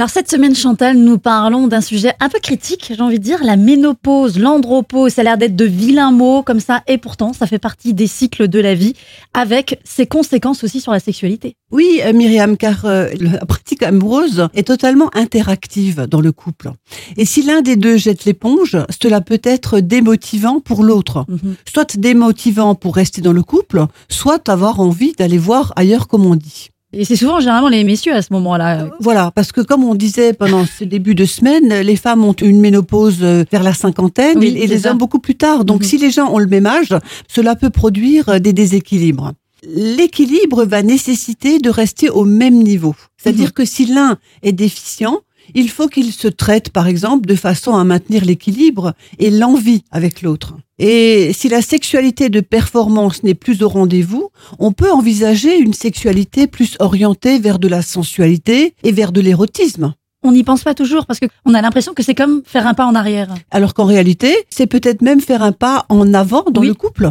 Alors cette semaine, Chantal, nous parlons d'un sujet un peu critique, j'ai envie de dire, la ménopause, l'andropause. Ça a l'air d'être de vilains mots comme ça, et pourtant, ça fait partie des cycles de la vie, avec ses conséquences aussi sur la sexualité. Oui, euh, Myriam, car euh, la pratique amoureuse est totalement interactive dans le couple. Et si l'un des deux jette l'éponge, cela peut être démotivant pour l'autre. Mhm. Soit démotivant pour rester dans le couple, soit avoir envie d'aller voir ailleurs comme on dit. Et c'est souvent généralement les messieurs à ce moment-là. Voilà, parce que comme on disait pendant ce début de semaine, les femmes ont une ménopause euh, vers la cinquantaine Oui, et, les ça. hommes beaucoup plus tard. Donc Mhm. si les gens ont le même âge, cela peut produire euh, des déséquilibres. L'équilibre va nécessiter de rester au même niveau. C'est-à-dire Mhm. que si l'un est déficient, il faut qu'il se traite, par exemple, de façon à maintenir l'équilibre et l'envie avec l'autre. Et si la sexualité de performance n'est plus au rendez-vous, on peut envisager une sexualité plus orientée vers de la sensualité et vers de l'érotisme. On n'y pense pas toujours parce qu'on a l'impression que c'est comme faire un pas en arrière. Alors qu'en réalité, c'est peut-être même faire un pas en avant dans Oui. le couple.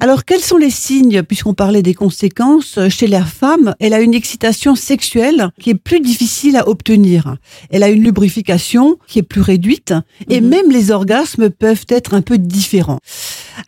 Alors, quels sont les signes, puisqu'on parlait des conséquences, euh, chez la femme, elle a une excitation sexuelle qui est plus difficile à obtenir. Elle a une lubrification qui est plus réduite et Mhm. même les orgasmes peuvent être un peu différents.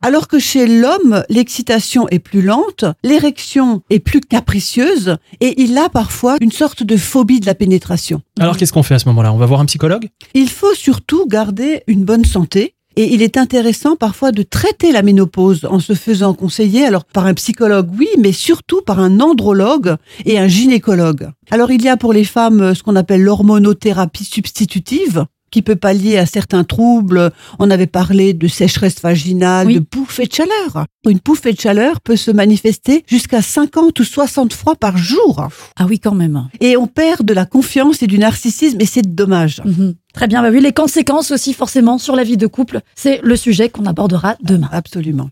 Alors que chez l'homme, l'excitation est plus lente, l'érection est plus capricieuse et il a parfois une sorte de phobie de la pénétration. Alors qu'est-ce qu'on fait à ce moment-là? On va voir un psychologue? Il faut surtout garder une bonne santé. Et il est intéressant parfois de traiter la ménopause en se faisant conseiller, alors par un psychologue, oui, mais surtout par un andrologue et un gynécologue. Alors il y a pour les femmes ce qu'on appelle l'hormonothérapie substitutive qui peut pallier à certains troubles. On avait parlé de sécheresse vaginale, Oui. de pouffée de chaleur. Une pouffée de chaleur peut se manifester jusqu'à 50 ou 60 fois par jour. Ah oui, quand même. Et on perd de la confiance et du narcissisme et c'est dommage. Mhm. Très bien, bah oui, les conséquences aussi forcément sur la vie de couple, c'est le sujet qu'on abordera demain. Absolument.